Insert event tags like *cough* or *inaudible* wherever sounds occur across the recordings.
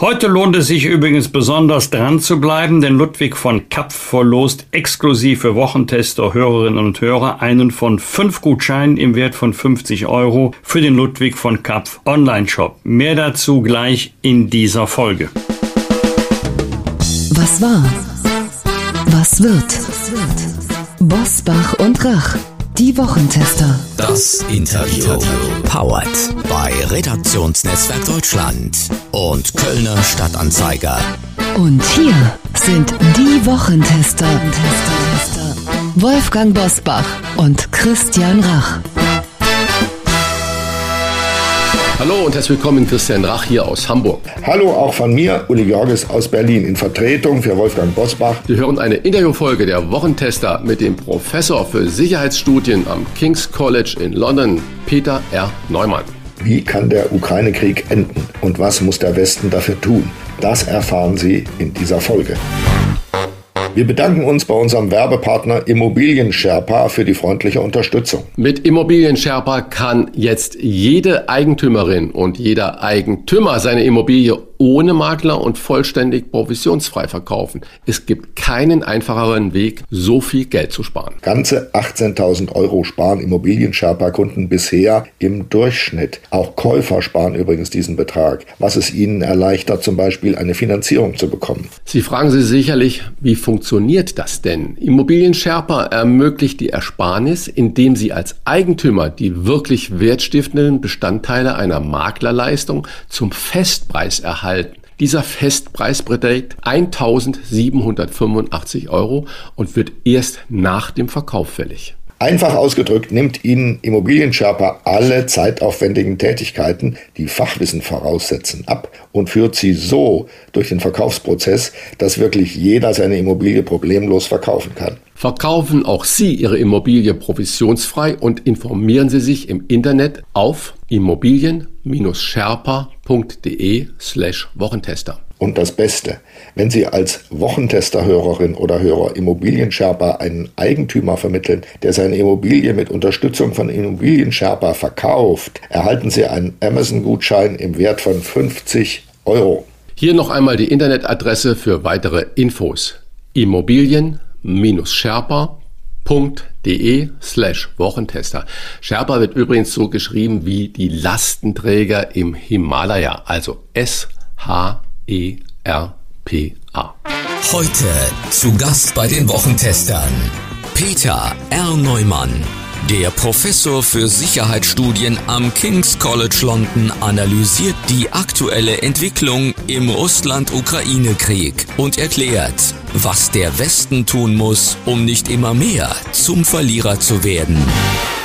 Heute lohnt es sich übrigens besonders dran zu bleiben, denn Ludwig von Kapf verlost exklusiv für Wochentester, Hörerinnen und Hörer einen von fünf Gutscheinen im Wert von 50 Euro für den Ludwig von Kapf Online-Shop. Mehr dazu gleich in dieser Folge. Was war? Was wird? Bosbach und Rach. Die Wochentester. Das Interview. Powered bei Redaktionsnetzwerk Deutschland und Kölner Stadtanzeiger. Und hier sind die Wochentester. Wolfgang Bosbach und Christian Rach. Hallo und herzlich willkommen, Christian Rach hier aus Hamburg. Hallo auch von mir, Uli Georges aus Berlin, in Vertretung für Wolfgang Bosbach. Wir hören eine Interviewfolge der Wochentester mit dem Professor für Sicherheitsstudien am King's College in London, Peter R. Neumann. Wie kann der Ukraine-Krieg enden und was muss der Westen dafür tun? Das erfahren Sie in dieser Folge. Wir bedanken uns bei unserem Werbepartner Immobilien Sherpa für die freundliche Unterstützung. Mit Immobilien Sherpa kann jetzt jede Eigentümerin und jeder Eigentümer seine Immobilie ohne Makler und vollständig provisionsfrei verkaufen. Es gibt keinen einfacheren Weg, so viel Geld zu sparen. Ganze 18.000 Euro sparen Immobilien-Sherpa-Kunden bisher im Durchschnitt. Auch Käufer sparen übrigens diesen Betrag, was es ihnen erleichtert, zum Beispiel eine Finanzierung zu bekommen. Sie fragen sich sicherlich, wie funktioniert das denn? Immobilien-Sherpa ermöglicht die Ersparnis, indem Sie als Eigentümer die wirklich wertstiftenden Bestandteile einer Maklerleistung zum Festpreis erhalten erhalten. Dieser Festpreis beträgt 1785 Euro und wird erst nach dem Verkauf fällig. Einfach ausgedrückt nimmt Ihnen Immobilienscherper alle zeitaufwendigen Tätigkeiten, die Fachwissen voraussetzen, ab und führt sie so durch den Verkaufsprozess, dass wirklich jeder seine Immobilie problemlos verkaufen kann. Verkaufen auch Sie Ihre Immobilie provisionsfrei und informieren Sie sich im Internet auf immobilien-sherpa.de slash Wochentester. Und das Beste, wenn Sie als Wochentester-Hörerin oder Hörer Immobilien-Sherpa einen Eigentümer vermitteln, der seine Immobilie mit Unterstützung von Immobilien-Sherpa verkauft, erhalten Sie einen Amazon-Gutschein im Wert von 50 Euro. Hier noch einmal die Internetadresse für weitere Infos. Immobilien-sherpa.de slash Wochentester. Sherpa wird übrigens so geschrieben wie die Lastenträger im Himalaya, also S-H E-R-P-A. Heute zu Gast bei den Wochentestern Peter R. Neumann. Der Professor für Sicherheitsstudien am King's College London analysiert die aktuelle Entwicklung im Russland-Ukraine-Krieg und erklärt, was der Westen tun muss, um nicht immer mehr zum Verlierer zu werden.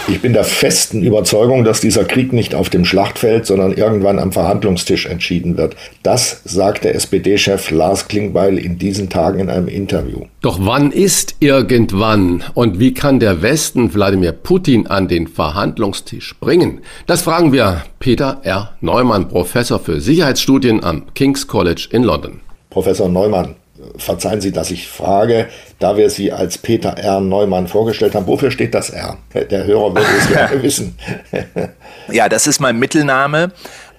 Ich bin der festen Überzeugung, dass dieser Krieg nicht auf dem Schlachtfeld, sondern irgendwann am Verhandlungstisch entschieden wird. Das sagt der SPD-Chef Lars Klingbeil in diesen Tagen in einem Interview. Doch wann ist irgendwann und wie kann der Westen Wladimir Putin an den Verhandlungstisch bringen? Das fragen wir Peter R. Neumann, Professor für Sicherheitsstudien am King's College in London. Professor Neumann, verzeihen Sie, dass ich frage, da wir Sie als Peter R. Neumann vorgestellt haben, wofür steht das R? Der Hörer würde es gerne *laughs* wissen. ja, das ist mein Mittelname. Ähm,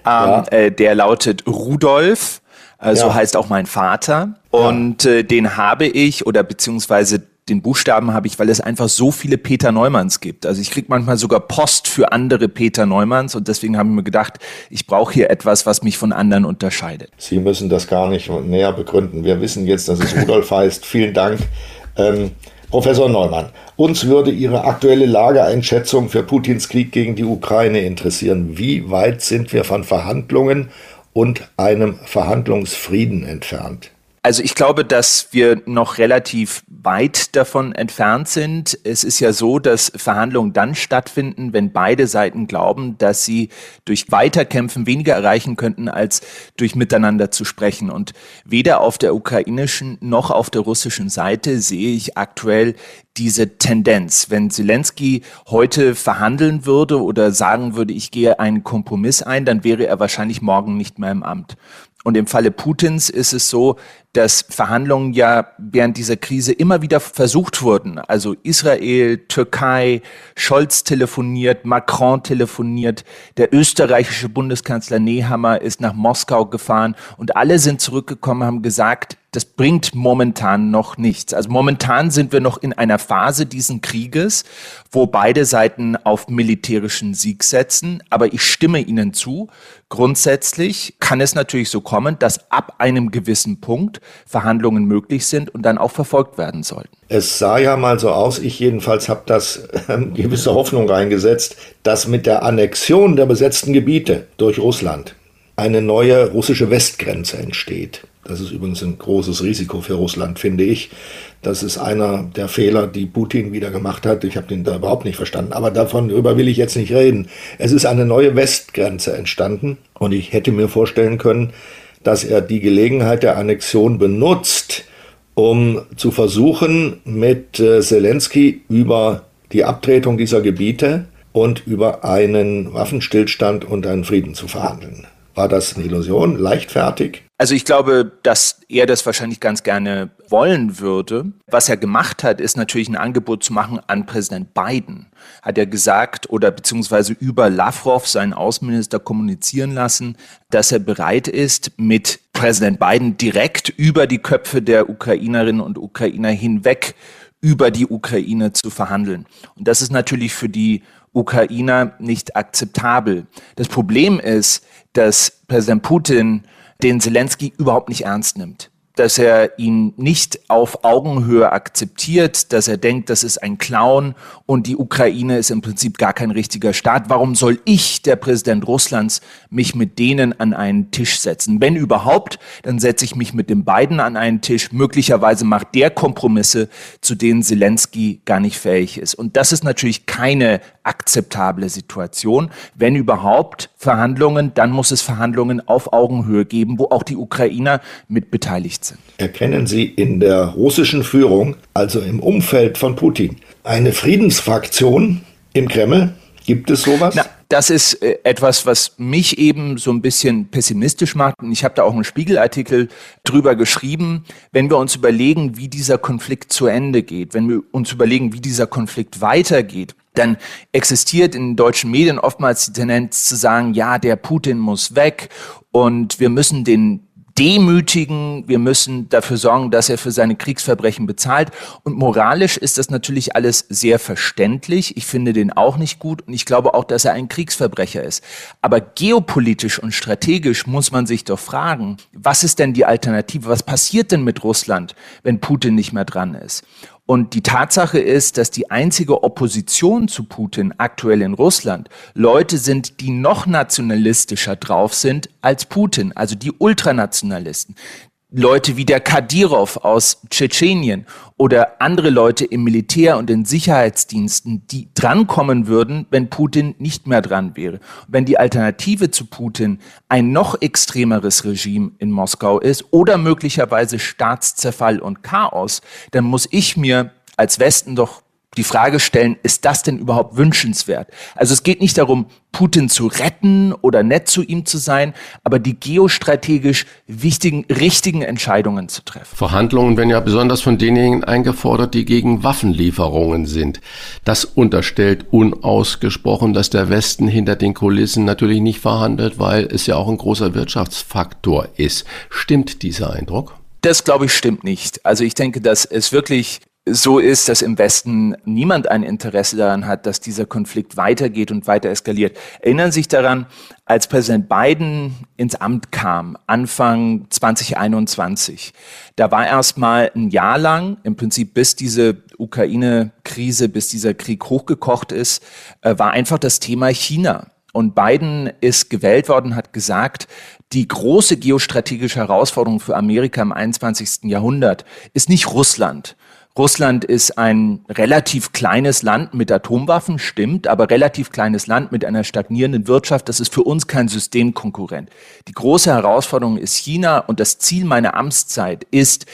ja. äh, der lautet Rudolf. Äh, so ja. heißt auch mein Vater. Und äh, den habe ich oder beziehungsweise den Buchstaben habe ich, weil es einfach so viele Peter Neumanns gibt. Also ich kriege manchmal sogar Post für andere Peter Neumanns und deswegen habe ich mir gedacht, ich brauche hier etwas, was mich von anderen unterscheidet. Sie müssen das gar nicht näher begründen. Wir wissen jetzt, dass es Rudolf *laughs* heißt. Vielen Dank. Ähm, Professor Neumann, uns würde Ihre aktuelle Lageeinschätzung für Putins Krieg gegen die Ukraine interessieren. Wie weit sind wir von Verhandlungen und einem Verhandlungsfrieden entfernt? Also ich glaube, dass wir noch relativ weit davon entfernt sind. Es ist ja so, dass Verhandlungen dann stattfinden, wenn beide Seiten glauben, dass sie durch Weiterkämpfen weniger erreichen könnten, als durch miteinander zu sprechen. Und weder auf der ukrainischen noch auf der russischen Seite sehe ich aktuell diese Tendenz. Wenn Zelensky heute verhandeln würde oder sagen würde, ich gehe einen Kompromiss ein, dann wäre er wahrscheinlich morgen nicht mehr im Amt. Und im Falle Putins ist es so, dass Verhandlungen ja während dieser Krise immer wieder versucht wurden. Also Israel, Türkei, Scholz telefoniert, Macron telefoniert, der österreichische Bundeskanzler Nehammer ist nach Moskau gefahren und alle sind zurückgekommen, haben gesagt, das bringt momentan noch nichts. Also momentan sind wir noch in einer Phase diesen Krieges, wo beide Seiten auf militärischen Sieg setzen. Aber ich stimme Ihnen zu. Grundsätzlich kann es natürlich so kommen, dass ab einem gewissen Punkt Verhandlungen möglich sind und dann auch verfolgt werden sollten. Es sah ja mal so aus, ich jedenfalls habe das äh, gewisse Hoffnung reingesetzt, dass mit der Annexion der besetzten Gebiete durch Russland eine neue russische Westgrenze entsteht. Das ist übrigens ein großes Risiko für Russland, finde ich. Das ist einer der Fehler, die Putin wieder gemacht hat. Ich habe den da überhaupt nicht verstanden. Aber davon darüber will ich jetzt nicht reden. Es ist eine neue Westgrenze entstanden. Und ich hätte mir vorstellen können, dass er die Gelegenheit der Annexion benutzt, um zu versuchen, mit äh, Zelensky über die Abtretung dieser Gebiete und über einen Waffenstillstand und einen Frieden zu verhandeln. War das eine Illusion? Leichtfertig? Also ich glaube, dass er das wahrscheinlich ganz gerne wollen würde. Was er gemacht hat, ist natürlich ein Angebot zu machen an Präsident Biden. Hat er gesagt oder beziehungsweise über Lavrov, seinen Außenminister, kommunizieren lassen, dass er bereit ist, mit Präsident Biden direkt über die Köpfe der Ukrainerinnen und Ukrainer hinweg über die Ukraine zu verhandeln. Und das ist natürlich für die Ukrainer nicht akzeptabel. Das Problem ist, dass Präsident Putin den Zelensky überhaupt nicht ernst nimmt dass er ihn nicht auf Augenhöhe akzeptiert, dass er denkt, das ist ein Clown und die Ukraine ist im Prinzip gar kein richtiger Staat. Warum soll ich, der Präsident Russlands, mich mit denen an einen Tisch setzen? Wenn überhaupt, dann setze ich mich mit den beiden an einen Tisch. Möglicherweise macht der Kompromisse, zu denen Zelensky gar nicht fähig ist. Und das ist natürlich keine akzeptable Situation. Wenn überhaupt Verhandlungen, dann muss es Verhandlungen auf Augenhöhe geben, wo auch die Ukrainer mit beteiligt sind. Erkennen Sie in der russischen Führung, also im Umfeld von Putin, eine Friedensfraktion im Kreml? Gibt es sowas? Na, das ist äh, etwas, was mich eben so ein bisschen pessimistisch macht. Und ich habe da auch einen Spiegelartikel drüber geschrieben. Wenn wir uns überlegen, wie dieser Konflikt zu Ende geht, wenn wir uns überlegen, wie dieser Konflikt weitergeht, dann existiert in deutschen Medien oftmals die Tendenz zu sagen, ja, der Putin muss weg und wir müssen den demütigen, wir müssen dafür sorgen, dass er für seine Kriegsverbrechen bezahlt. Und moralisch ist das natürlich alles sehr verständlich. Ich finde den auch nicht gut und ich glaube auch, dass er ein Kriegsverbrecher ist. Aber geopolitisch und strategisch muss man sich doch fragen, was ist denn die Alternative? Was passiert denn mit Russland, wenn Putin nicht mehr dran ist? Und die Tatsache ist, dass die einzige Opposition zu Putin aktuell in Russland Leute sind, die noch nationalistischer drauf sind als Putin, also die Ultranationalisten. Leute wie der Kadyrov aus Tschetschenien oder andere Leute im Militär und in Sicherheitsdiensten, die drankommen würden, wenn Putin nicht mehr dran wäre. Wenn die Alternative zu Putin ein noch extremeres Regime in Moskau ist oder möglicherweise Staatszerfall und Chaos, dann muss ich mir als Westen doch die Frage stellen, ist das denn überhaupt wünschenswert? Also es geht nicht darum, Putin zu retten oder nett zu ihm zu sein, aber die geostrategisch wichtigen, richtigen Entscheidungen zu treffen. Verhandlungen werden ja besonders von denjenigen eingefordert, die gegen Waffenlieferungen sind. Das unterstellt unausgesprochen, dass der Westen hinter den Kulissen natürlich nicht verhandelt, weil es ja auch ein großer Wirtschaftsfaktor ist. Stimmt dieser Eindruck? Das glaube ich stimmt nicht. Also ich denke, dass es wirklich so ist, dass im Westen niemand ein Interesse daran hat, dass dieser Konflikt weitergeht und weiter eskaliert. Erinnern Sie sich daran, als Präsident Biden ins Amt kam, Anfang 2021, da war erstmal ein Jahr lang, im Prinzip bis diese Ukraine-Krise, bis dieser Krieg hochgekocht ist, äh, war einfach das Thema China. Und Biden ist gewählt worden, hat gesagt, die große geostrategische Herausforderung für Amerika im 21. Jahrhundert ist nicht Russland, Russland ist ein relativ kleines Land mit Atomwaffen, stimmt, aber relativ kleines Land mit einer stagnierenden Wirtschaft. Das ist für uns kein Systemkonkurrent. Die große Herausforderung ist China und das Ziel meiner Amtszeit ist,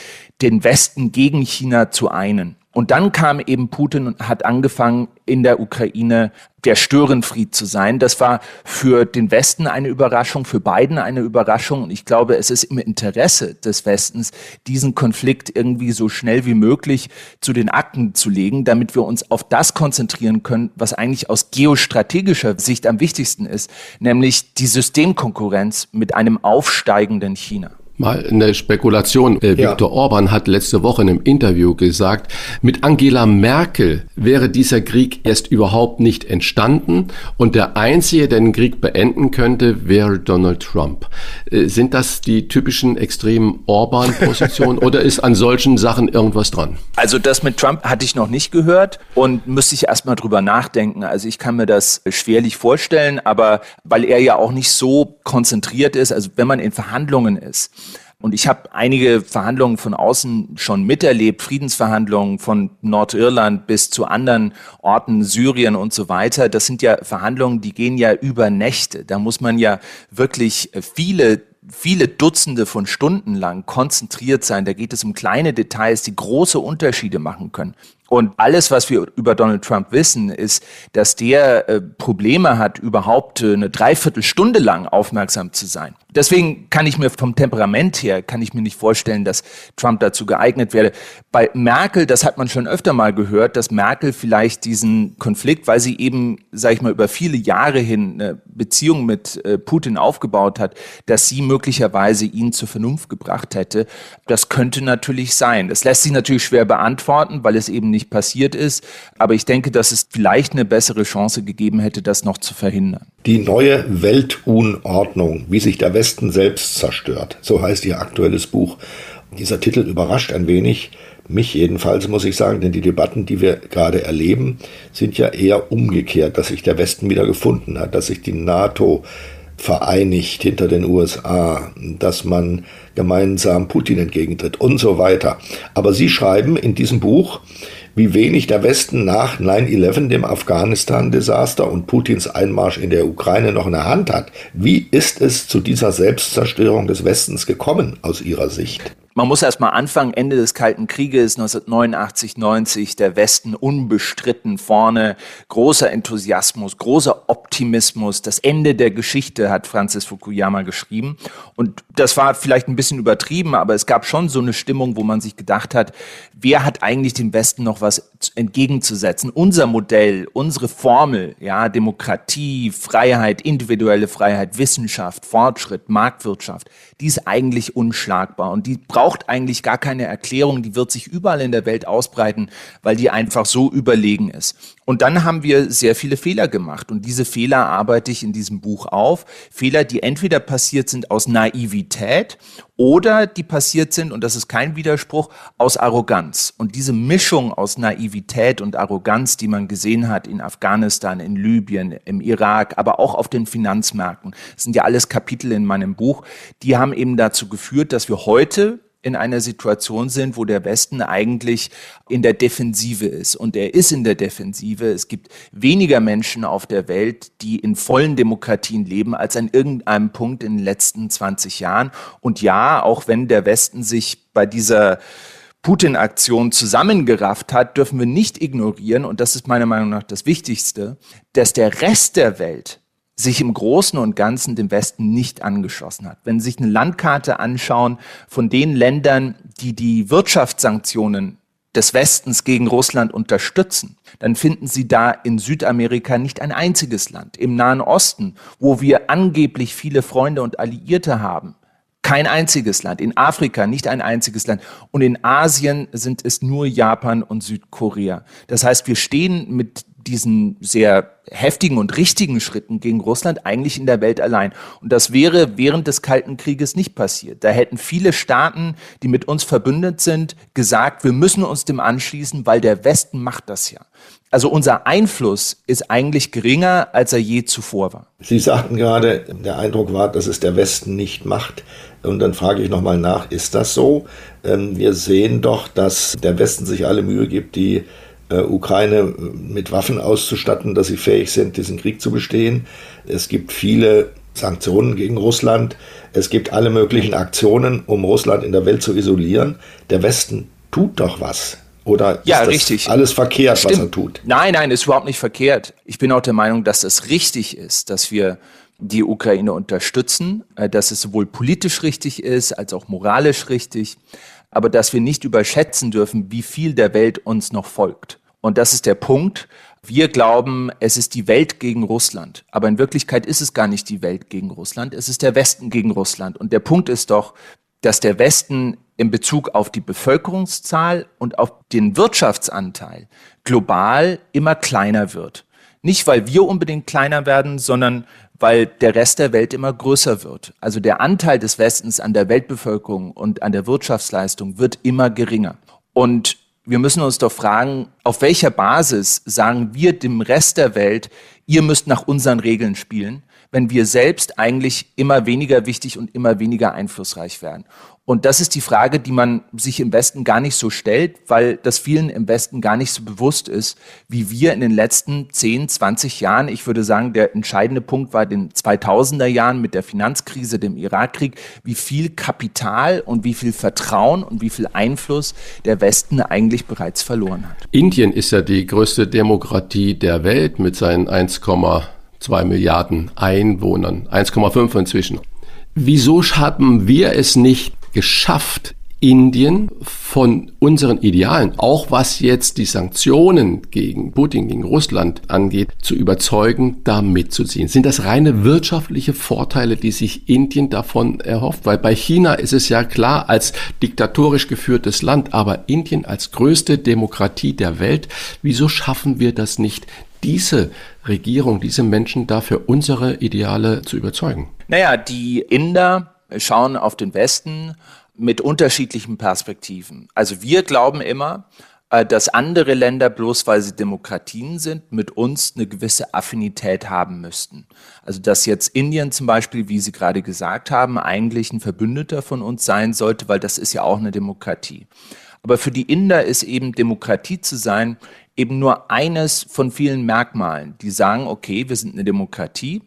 den Westen gegen China zu einen. Und dann kam eben Putin und hat angefangen, in der Ukraine der Störenfried zu sein. Das war für den Westen eine Überraschung, für Biden eine Überraschung. Und ich glaube, es ist im Interesse des Westens, diesen Konflikt irgendwie so schnell wie möglich zu den Akten zu legen, damit wir uns auf das konzentrieren können, was eigentlich aus geostrategischer Sicht am wichtigsten ist, nämlich die Systemkonkurrenz mit einem aufsteigenden China. Mal eine Spekulation. Äh, ja. Viktor Orban hat letzte Woche in einem Interview gesagt, mit Angela Merkel wäre dieser Krieg erst überhaupt nicht entstanden und der Einzige, der den Krieg beenden könnte, wäre Donald Trump. Äh, sind das die typischen extremen Orban-Positionen *laughs* oder ist an solchen Sachen irgendwas dran? Also das mit Trump hatte ich noch nicht gehört und müsste ich erstmal drüber nachdenken. Also ich kann mir das schwerlich vorstellen, aber weil er ja auch nicht so konzentriert ist, also wenn man in Verhandlungen ist, und ich habe einige Verhandlungen von außen schon miterlebt, Friedensverhandlungen von Nordirland bis zu anderen Orten, Syrien und so weiter. Das sind ja Verhandlungen, die gehen ja über Nächte. Da muss man ja wirklich viele viele Dutzende von Stunden lang konzentriert sein. Da geht es um kleine Details, die große Unterschiede machen können. Und alles, was wir über Donald Trump wissen, ist, dass der äh, Probleme hat, überhaupt äh, eine Dreiviertelstunde lang aufmerksam zu sein. Deswegen kann ich mir vom Temperament her, kann ich mir nicht vorstellen, dass Trump dazu geeignet wäre. Bei Merkel, das hat man schon öfter mal gehört, dass Merkel vielleicht diesen Konflikt, weil sie eben, sage ich mal, über viele Jahre hin eine Beziehung mit äh, Putin aufgebaut hat, dass sie möglicherweise ihn zur Vernunft gebracht hätte. Das könnte natürlich sein. Das lässt sich natürlich schwer beantworten, weil es eben nicht passiert ist. Aber ich denke, dass es vielleicht eine bessere Chance gegeben hätte, das noch zu verhindern. Die neue Weltunordnung, wie sich der Westen selbst zerstört. So heißt ihr aktuelles Buch. Dieser Titel überrascht ein wenig, mich jedenfalls muss ich sagen, denn die Debatten, die wir gerade erleben, sind ja eher umgekehrt, dass sich der Westen wieder gefunden hat, dass sich die NATO vereinigt hinter den USA, dass man gemeinsam Putin entgegentritt und so weiter. Aber Sie schreiben in diesem Buch, wie wenig der Westen nach 9-11, dem Afghanistan-Desaster und Putins Einmarsch in der Ukraine noch in der Hand hat. Wie ist es zu dieser Selbstzerstörung des Westens gekommen aus Ihrer Sicht? Man muss erst mal anfangen, Ende des Kalten Krieges 1989, 90, der Westen unbestritten vorne, großer Enthusiasmus, großer Optimismus, das Ende der Geschichte hat Francis Fukuyama geschrieben. Und das war vielleicht ein bisschen übertrieben, aber es gab schon so eine Stimmung, wo man sich gedacht hat, wer hat eigentlich dem Westen noch was entgegenzusetzen? Unser Modell, unsere Formel, ja, Demokratie, Freiheit, individuelle Freiheit, Wissenschaft, Fortschritt, Marktwirtschaft, die ist eigentlich unschlagbar und die braucht eigentlich gar keine Erklärung, die wird sich überall in der Welt ausbreiten, weil die einfach so überlegen ist. Und dann haben wir sehr viele Fehler gemacht und diese Fehler arbeite ich in diesem Buch auf. Fehler, die entweder passiert sind aus Naivität oder die passiert sind, und das ist kein Widerspruch, aus Arroganz. Und diese Mischung aus Naivität und Arroganz, die man gesehen hat in Afghanistan, in Libyen, im Irak, aber auch auf den Finanzmärkten, das sind ja alles Kapitel in meinem Buch, die haben eben dazu geführt, dass wir heute in einer Situation sind, wo der Westen eigentlich in der Defensive ist. Und er ist in der Defensive. Es gibt weniger Menschen auf der Welt, die in vollen Demokratien leben, als an irgendeinem Punkt in den letzten 20 Jahren. Und ja, auch wenn der Westen sich bei dieser Putin-Aktion zusammengerafft hat, dürfen wir nicht ignorieren, und das ist meiner Meinung nach das Wichtigste, dass der Rest der Welt sich im Großen und Ganzen dem Westen nicht angeschlossen hat. Wenn Sie sich eine Landkarte anschauen von den Ländern, die die Wirtschaftssanktionen des Westens gegen Russland unterstützen, dann finden Sie da in Südamerika nicht ein einziges Land. Im Nahen Osten, wo wir angeblich viele Freunde und Alliierte haben, kein einziges Land. In Afrika nicht ein einziges Land. Und in Asien sind es nur Japan und Südkorea. Das heißt, wir stehen mit diesen sehr heftigen und richtigen Schritten gegen Russland eigentlich in der Welt allein. Und das wäre während des Kalten Krieges nicht passiert. Da hätten viele Staaten, die mit uns verbündet sind, gesagt, wir müssen uns dem anschließen, weil der Westen macht das ja. Also unser Einfluss ist eigentlich geringer, als er je zuvor war. Sie sagten gerade, der Eindruck war, dass es der Westen nicht macht. Und dann frage ich nochmal nach, ist das so? Ähm, wir sehen doch, dass der Westen sich alle Mühe gibt, die Ukraine mit Waffen auszustatten, dass sie fähig sind, diesen Krieg zu bestehen. Es gibt viele Sanktionen gegen Russland. Es gibt alle möglichen Aktionen, um Russland in der Welt zu isolieren. Der Westen tut doch was. Oder ist ja, das richtig. alles verkehrt, Stimmt. was er tut? Nein, nein, ist überhaupt nicht verkehrt. Ich bin auch der Meinung, dass es richtig ist, dass wir die Ukraine unterstützen, äh, dass es sowohl politisch richtig ist als auch moralisch richtig, aber dass wir nicht überschätzen dürfen, wie viel der Welt uns noch folgt. Und das ist der Punkt. Wir glauben, es ist die Welt gegen Russland. Aber in Wirklichkeit ist es gar nicht die Welt gegen Russland. Es ist der Westen gegen Russland. Und der Punkt ist doch, dass der Westen in Bezug auf die Bevölkerungszahl und auf den Wirtschaftsanteil global immer kleiner wird. Nicht, weil wir unbedingt kleiner werden, sondern weil der Rest der Welt immer größer wird. Also der Anteil des Westens an der Weltbevölkerung und an der Wirtschaftsleistung wird immer geringer. Und wir müssen uns doch fragen, auf welcher Basis sagen wir dem Rest der Welt, ihr müsst nach unseren Regeln spielen, wenn wir selbst eigentlich immer weniger wichtig und immer weniger einflussreich werden. Und das ist die Frage, die man sich im Westen gar nicht so stellt, weil das vielen im Westen gar nicht so bewusst ist, wie wir in den letzten 10, 20 Jahren, ich würde sagen, der entscheidende Punkt war den 2000er Jahren mit der Finanzkrise, dem Irakkrieg, wie viel Kapital und wie viel Vertrauen und wie viel Einfluss der Westen eigentlich bereits verloren hat. Indien ist ja die größte Demokratie der Welt mit seinen 1,2 Milliarden Einwohnern, 1,5 inzwischen. Wieso haben wir es nicht geschafft, Indien von unseren Idealen, auch was jetzt die Sanktionen gegen Putin, gegen Russland angeht, zu überzeugen, da mitzuziehen? Sind das reine wirtschaftliche Vorteile, die sich Indien davon erhofft? Weil bei China ist es ja klar als diktatorisch geführtes Land, aber Indien als größte Demokratie der Welt, wieso schaffen wir das nicht, diese Regierung, diese Menschen dafür unsere Ideale zu überzeugen? Naja, die Inder schauen auf den Westen mit unterschiedlichen Perspektiven. Also wir glauben immer, äh, dass andere Länder, bloß weil sie Demokratien sind, mit uns eine gewisse Affinität haben müssten. Also dass jetzt Indien zum Beispiel, wie Sie gerade gesagt haben, eigentlich ein Verbündeter von uns sein sollte, weil das ist ja auch eine Demokratie. Aber für die Inder ist eben Demokratie zu sein eben nur eines von vielen Merkmalen, die sagen, okay, wir sind eine Demokratie,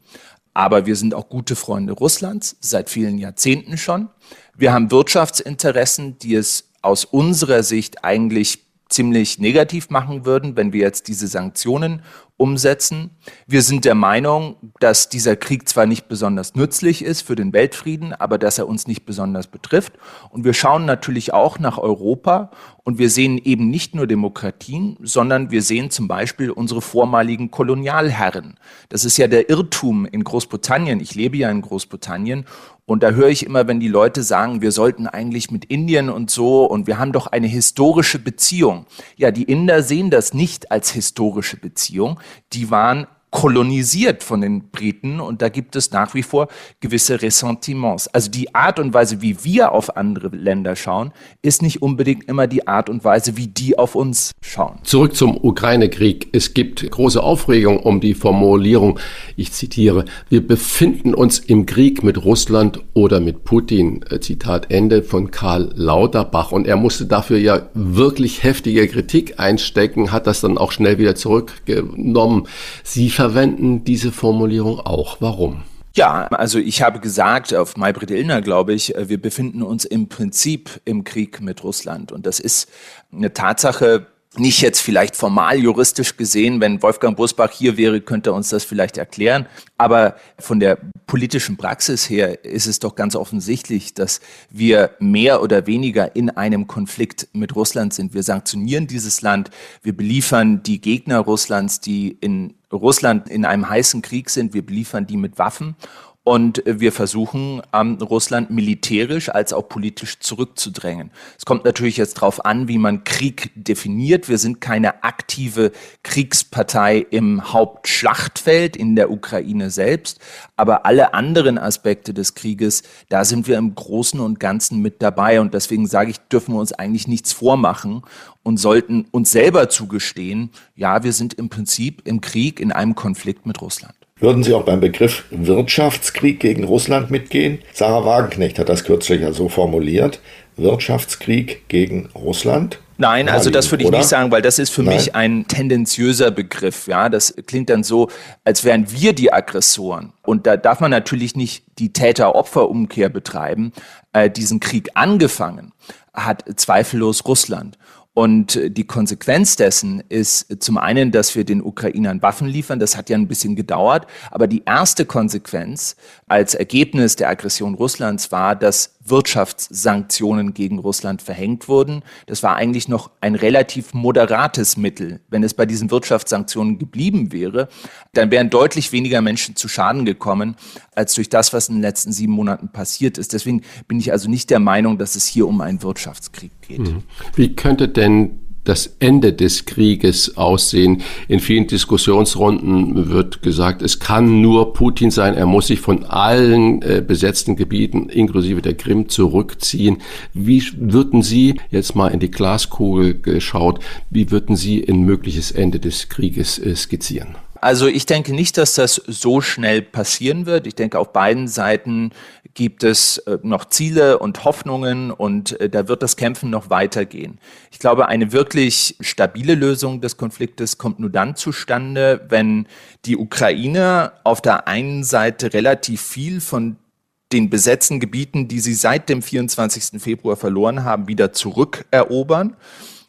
aber wir sind auch gute Freunde Russlands, seit vielen Jahrzehnten schon. Wir haben Wirtschaftsinteressen, die es aus unserer Sicht eigentlich ziemlich negativ machen würden, wenn wir jetzt diese Sanktionen umsetzen. Wir sind der Meinung, dass dieser Krieg zwar nicht besonders nützlich ist für den Weltfrieden, aber dass er uns nicht besonders betrifft. Und wir schauen natürlich auch nach Europa und wir sehen eben nicht nur Demokratien, sondern wir sehen zum Beispiel unsere vormaligen Kolonialherren. Das ist ja der Irrtum in Großbritannien. Ich lebe ja in Großbritannien und da höre ich immer, wenn die Leute sagen, wir sollten eigentlich mit Indien und so und wir haben doch eine historische Beziehung. Ja, die Inder sehen das nicht als historische Beziehung. Die waren kolonisiert von den Briten und da gibt es nach wie vor gewisse Ressentiments. Also die Art und Weise, wie wir auf andere Länder schauen, ist nicht unbedingt immer die Art und Weise, wie die auf uns schauen. Zurück zum Ukraine-Krieg. Es gibt große Aufregung um die Formulierung, ich zitiere, wir befinden uns im Krieg mit Russland oder mit Putin. Äh, Zitat Ende von Karl Lauterbach. Und er musste dafür ja wirklich heftige Kritik einstecken, hat das dann auch schnell wieder zurückgenommen. Sie verwenden diese Formulierung auch. Warum? Ja, also ich habe gesagt auf Maybrit Illner, glaube ich, wir befinden uns im Prinzip im Krieg mit Russland. Und das ist eine Tatsache, nicht jetzt vielleicht formal juristisch gesehen, wenn Wolfgang Busbach hier wäre, könnte er uns das vielleicht erklären. Aber von der politischen Praxis her ist es doch ganz offensichtlich, dass wir mehr oder weniger in einem Konflikt mit Russland sind. Wir sanktionieren dieses Land, wir beliefern die Gegner Russlands, die in Russland in einem heißen Krieg sind, wir beliefern die mit Waffen und wir versuchen, ähm, Russland militärisch als auch politisch zurückzudrängen. Es kommt natürlich jetzt darauf an, wie man Krieg definiert. Wir sind keine aktive Kriegspartei im Hauptschlachtfeld in der Ukraine selbst, aber alle anderen Aspekte des Krieges, da sind wir im Großen und Ganzen mit dabei. Und deswegen sage ich, dürfen wir uns eigentlich nichts vormachen und sollten uns selber zugestehen, ja, wir sind im Prinzip im Krieg, in einem Konflikt mit Russland. Würden Sie auch beim Begriff Wirtschaftskrieg gegen Russland mitgehen? Sarah Wagenknecht hat das kürzlich ja so formuliert. Wirtschaftskrieg gegen Russland? Nein, also das würde ich Oder? nicht sagen, weil das ist für Nein. mich ein tendenziöser Begriff. Ja, das klingt dann so, als wären wir die Aggressoren. Und da darf man natürlich nicht die Täter-Opfer-Umkehr betreiben. Äh, diesen Krieg angefangen hat zweifellos Russland. Und die Konsequenz dessen ist zum einen, dass wir den Ukrainern Waffen liefern. Das hat ja ein bisschen gedauert. Aber die erste Konsequenz als Ergebnis der Aggression Russlands war, dass Wirtschaftssanktionen gegen Russland verhängt wurden. Das war eigentlich noch ein relativ moderates Mittel. Wenn es bei diesen Wirtschaftssanktionen geblieben wäre, dann wären deutlich weniger Menschen zu Schaden gekommen, als durch das, was in den letzten sieben Monaten passiert ist. Deswegen bin ich also nicht der Meinung, dass es hier um einen Wirtschaftskrieg geht. Mhm. Wie könnte denn das Ende des Krieges aussehen. In vielen Diskussionsrunden wird gesagt, es kann nur Putin sein. Er muss sich von allen äh, besetzten Gebieten, inklusive der Krim, zurückziehen. Wie würden Sie jetzt mal in die Glaskugel geschaut, wie würden Sie ein mögliches Ende des Krieges äh, skizzieren? Also ich denke nicht, dass das so schnell passieren wird. Ich denke, auf beiden Seiten gibt es äh, noch Ziele und Hoffnungen und äh, da wird das Kämpfen noch weitergehen. Ich glaube, eine wirklich stabile Lösung des Konfliktes kommt nur dann zustande, wenn die Ukraine auf der einen Seite relativ viel von den besetzten Gebieten, die sie seit dem 24. Februar verloren haben, wieder zurückerobern.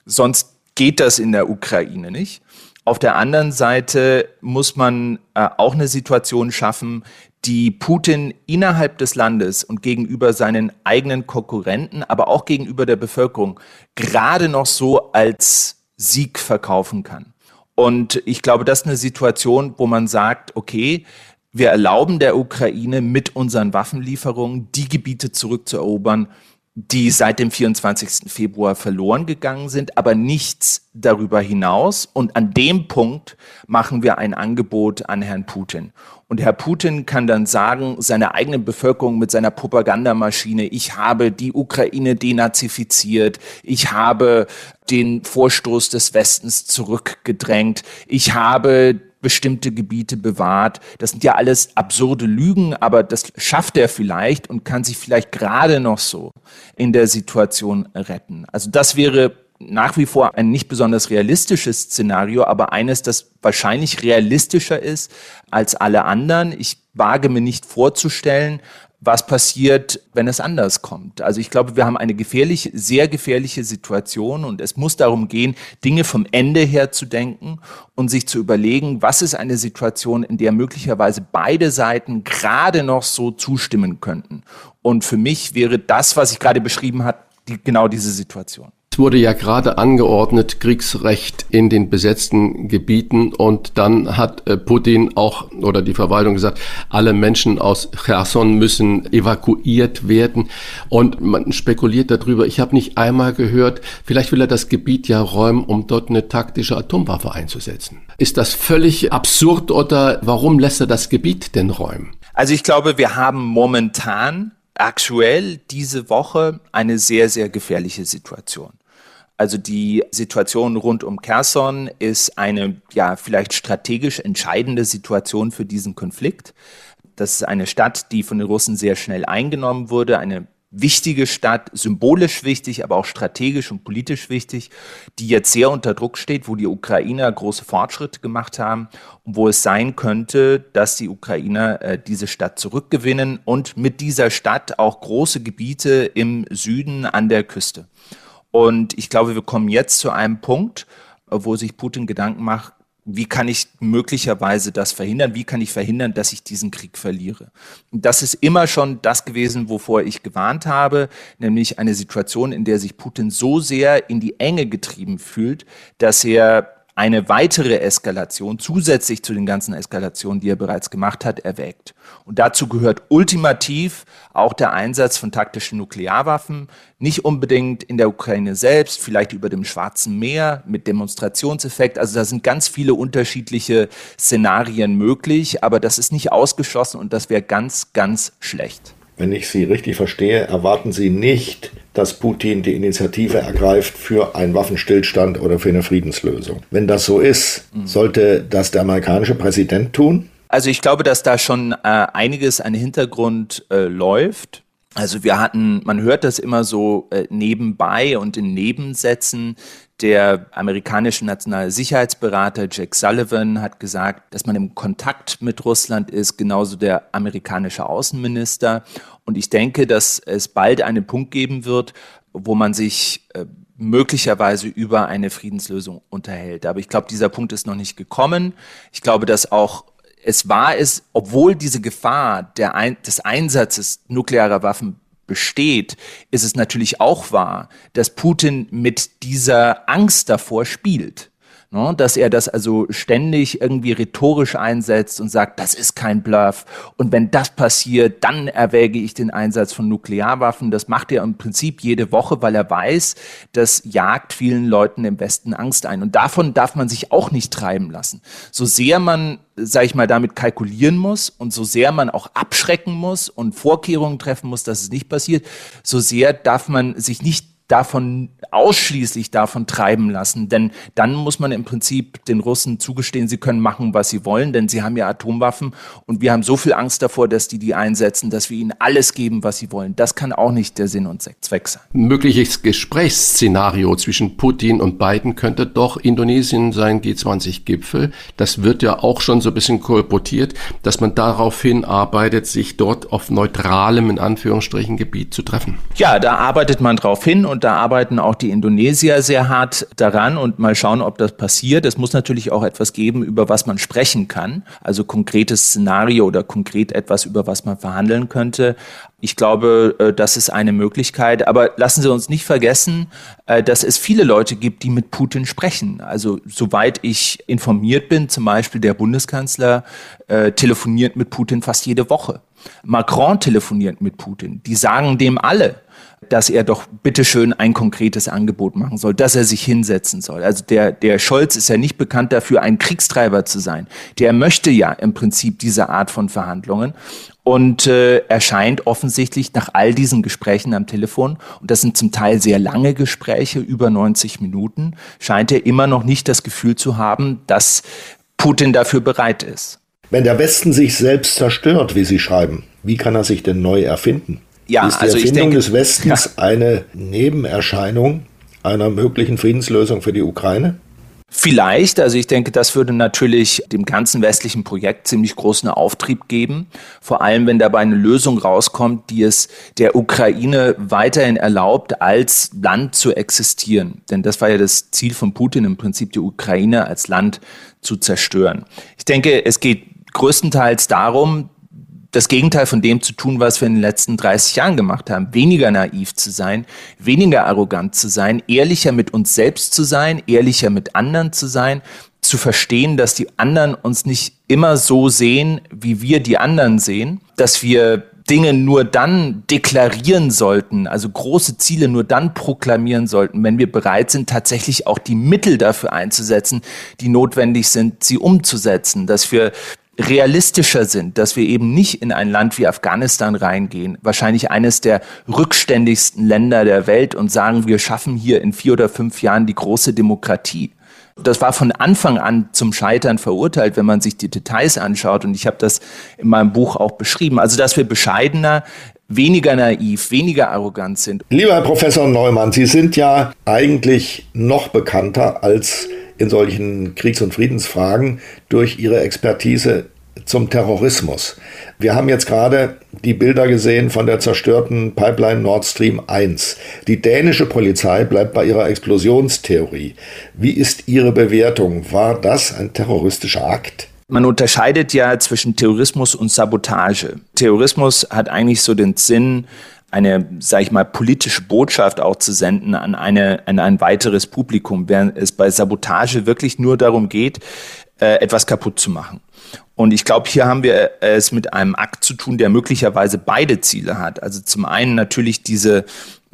Sonst geht das in der Ukraine nicht. Auf der anderen Seite muss man äh, auch eine Situation schaffen, die Putin innerhalb des Landes und gegenüber seinen eigenen Konkurrenten, aber auch gegenüber der Bevölkerung gerade noch so als Sieg verkaufen kann. Und ich glaube, das ist eine Situation, wo man sagt, okay, wir erlauben der Ukraine mit unseren Waffenlieferungen die Gebiete zurückzuerobern, die seit dem 24. Februar verloren gegangen sind, aber nichts darüber hinaus. Und an dem Punkt machen wir ein Angebot an Herrn Putin. Und Herr Putin kann dann sagen, seiner eigenen Bevölkerung mit seiner Propagandamaschine, ich habe die Ukraine denazifiziert, ich habe den Vorstoß des Westens zurückgedrängt, ich habe bestimmte Gebiete bewahrt. Das sind ja alles absurde Lügen, aber das schafft er vielleicht und kann sich vielleicht gerade noch so in der Situation retten. Also das wäre nach wie vor ein nicht besonders realistisches Szenario, aber eines, das wahrscheinlich realistischer ist als alle anderen. Ich wage mir nicht vorzustellen, was passiert, wenn es anders kommt. Also ich glaube, wir haben eine gefährliche, sehr gefährliche Situation und es muss darum gehen, Dinge vom Ende her zu denken und sich zu überlegen, was ist eine Situation, in der möglicherweise beide Seiten gerade noch so zustimmen könnten. Und für mich wäre das, was ich gerade beschrieben habe, die, genau diese Situation. Es wurde ja gerade angeordnet, Kriegsrecht in den besetzten Gebieten und dann hat äh, Putin auch oder die Verwaltung gesagt, alle Menschen aus Cherson müssen evakuiert werden und man spekuliert darüber. Ich habe nicht einmal gehört, vielleicht will er das Gebiet ja räumen, um dort eine taktische Atomwaffe einzusetzen. Ist das völlig absurd oder warum lässt er das Gebiet denn räumen? Also ich glaube, wir haben momentan aktuell diese Woche eine sehr, sehr gefährliche Situation. Also die Situation rund um Kherson ist eine ja vielleicht strategisch entscheidende Situation für diesen Konflikt. Das ist eine Stadt, die von den Russen sehr schnell eingenommen wurde, eine wichtige Stadt, symbolisch wichtig, aber auch strategisch und politisch wichtig, die jetzt sehr unter Druck steht, wo die Ukrainer große Fortschritte gemacht haben und wo es sein könnte, dass die Ukrainer äh, diese Stadt zurückgewinnen und mit dieser Stadt auch große Gebiete im Süden an der Küste. Und ich glaube, wir kommen jetzt zu einem Punkt, wo sich Putin Gedanken macht, wie kann ich möglicherweise das verhindern? Wie kann ich verhindern, dass ich diesen Krieg verliere? Und das ist immer schon das gewesen, wovor ich gewarnt habe, nämlich eine Situation, in der sich Putin so sehr in die Enge getrieben fühlt, dass er eine weitere Eskalation zusätzlich zu den ganzen Eskalationen, die er bereits gemacht hat, erwägt. Und dazu gehört ultimativ auch der Einsatz von taktischen Nuklearwaffen, nicht unbedingt in der Ukraine selbst, vielleicht über dem Schwarzen Meer mit Demonstrationseffekt. Also da sind ganz viele unterschiedliche Szenarien möglich, aber das ist nicht ausgeschlossen und das wäre ganz, ganz schlecht. Wenn ich Sie richtig verstehe, erwarten Sie nicht, dass Putin die Initiative ergreift für einen Waffenstillstand oder für eine Friedenslösung. Wenn das so ist, mhm. sollte das der amerikanische Präsident tun? Also ich glaube, dass da schon äh, einiges an Hintergrund äh, läuft. Also wir hatten, man hört das immer so äh, nebenbei und in Nebensätzen. Der amerikanische nationale Sicherheitsberater Jack Sullivan hat gesagt, dass man im Kontakt mit Russland ist, genauso der amerikanische Außenminister. Und ich denke, dass es bald einen Punkt geben wird, wo man sich äh, möglicherweise über eine Friedenslösung unterhält. Aber ich glaube, dieser Punkt ist noch nicht gekommen. Ich glaube, dass auch es wahr ist, obwohl diese Gefahr Ein des Einsatzes nuklearer Waffen besteht, ist es natürlich auch wahr, dass Putin mit dieser Angst davor spielt. Ne, dass er das also ständig irgendwie rhetorisch einsetzt und sagt, das ist kein Bluff. Und wenn das passiert, dann erwäge ich den Einsatz von Nuklearwaffen. Das macht er im Prinzip jede Woche, weil er weiß, das jagt vielen Leuten im Westen Angst ein. Und davon darf man sich auch nicht treiben lassen. So sehr man sage ich mal, damit kalkulieren muss und so sehr man auch abschrecken muss und Vorkehrungen treffen muss, dass es nicht passiert, so sehr darf man sich nicht davon ausschließlich davon treiben lassen, denn dann muss man im Prinzip den Russen zugestehen, sie können machen, was sie wollen, denn sie haben ja Atomwaffen und wir haben so viel Angst davor, dass die die einsetzen, dass wir ihnen alles geben, was sie wollen. Das kann auch nicht der Sinn und Zweck sein. Ein mögliches Gesprächsszenario zwischen Putin und Biden könnte doch Indonesien sein G20-Gipfel. Das wird ja auch schon so ein bisschen kolportiert, dass man darauf hinarbeitet, sich dort auf neutralem, in Anführungsstrichen, Gebiet zu treffen. Ja, da arbeitet man drauf hin und da arbeiten auch die Indonesier sehr hart daran und mal schauen, ob das passiert. Es muss natürlich auch etwas geben, über was man sprechen kann, also konkretes Szenario oder konkret etwas, über was man verhandeln könnte. Ich glaube, äh, das ist eine Möglichkeit. Aber lassen Sie uns nicht vergessen, äh, dass es viele Leute gibt, die mit Putin sprechen. Also soweit ich informiert bin, zum Beispiel der Bundeskanzler äh, telefoniert mit Putin fast jede Woche. Macron telefoniert mit Putin. Die sagen dem alle, dass er doch bitteschön ein konkretes Angebot machen soll, dass er sich hinsetzen soll. Also der, der Scholz ist ja nicht bekannt dafür, ein Kriegstreiber zu sein. Der möchte ja im Prinzip diese Art von Verhandlungen. Und äh, er scheint offensichtlich nach all diesen Gesprächen am Telefon, und das sind zum Teil sehr lange Gespräche, über 90 Minuten, scheint er immer noch nicht das Gefühl zu haben, dass Putin dafür bereit ist. Wenn der Westen sich selbst zerstört, wie Sie schreiben, wie kann er sich denn neu erfinden? Ja, ist die also Erfindung denke, des Westens *laughs* ja. eine Nebenerscheinung einer möglichen Friedenslösung für die Ukraine? Vielleicht, also ich denke, das würde natürlich dem ganzen westlichen Projekt ziemlich großen Auftrieb geben. Vor allem, wenn dabei eine Lösung rauskommt, die es der Ukraine weiterhin erlaubt, als Land zu existieren. Denn das war ja das Ziel von Putin, im Prinzip die Ukraine als Land zu zerstören. Ich denke, es geht größtenteils darum, das Gegenteil von dem zu tun, was wir in den letzten 30 Jahren gemacht haben. Weniger naiv zu sein, weniger arrogant zu sein, ehrlicher mit uns selbst zu sein, ehrlicher mit anderen zu sein, zu verstehen, dass die anderen uns nicht immer so sehen, wie wir die anderen sehen, dass wir Dinge nur dann deklarieren sollten, also große Ziele nur dann proklamieren sollten, wenn wir bereit sind, tatsächlich auch die Mittel dafür einzusetzen, die notwendig sind, sie umzusetzen, dass wir realistischer sind, dass wir eben nicht in ein Land wie Afghanistan reingehen, wahrscheinlich eines der rückständigsten Länder der Welt und sagen, wir schaffen hier in vier oder fünf Jahren die große Demokratie. Das war von Anfang an zum Scheitern verurteilt, wenn man sich die Details anschaut. Und ich habe das in meinem Buch auch beschrieben. Also, dass wir bescheidener, weniger naiv, weniger arrogant sind. Lieber Herr Professor Neumann, Sie sind ja eigentlich noch bekannter als in solchen Kriegs- und Friedensfragen durch ihre Expertise zum Terrorismus. Wir haben jetzt gerade die Bilder gesehen von der zerstörten Pipeline Nord Stream 1. Die dänische Polizei bleibt bei ihrer Explosionstheorie. Wie ist Ihre Bewertung? War das ein terroristischer Akt? Man unterscheidet ja zwischen Terrorismus und Sabotage. Terrorismus hat eigentlich so den Sinn, eine, sage ich mal, politische Botschaft auch zu senden an, eine, an ein weiteres Publikum, während es bei Sabotage wirklich nur darum geht, äh, etwas kaputt zu machen. Und ich glaube, hier haben wir es mit einem Akt zu tun, der möglicherweise beide Ziele hat. Also zum einen natürlich diese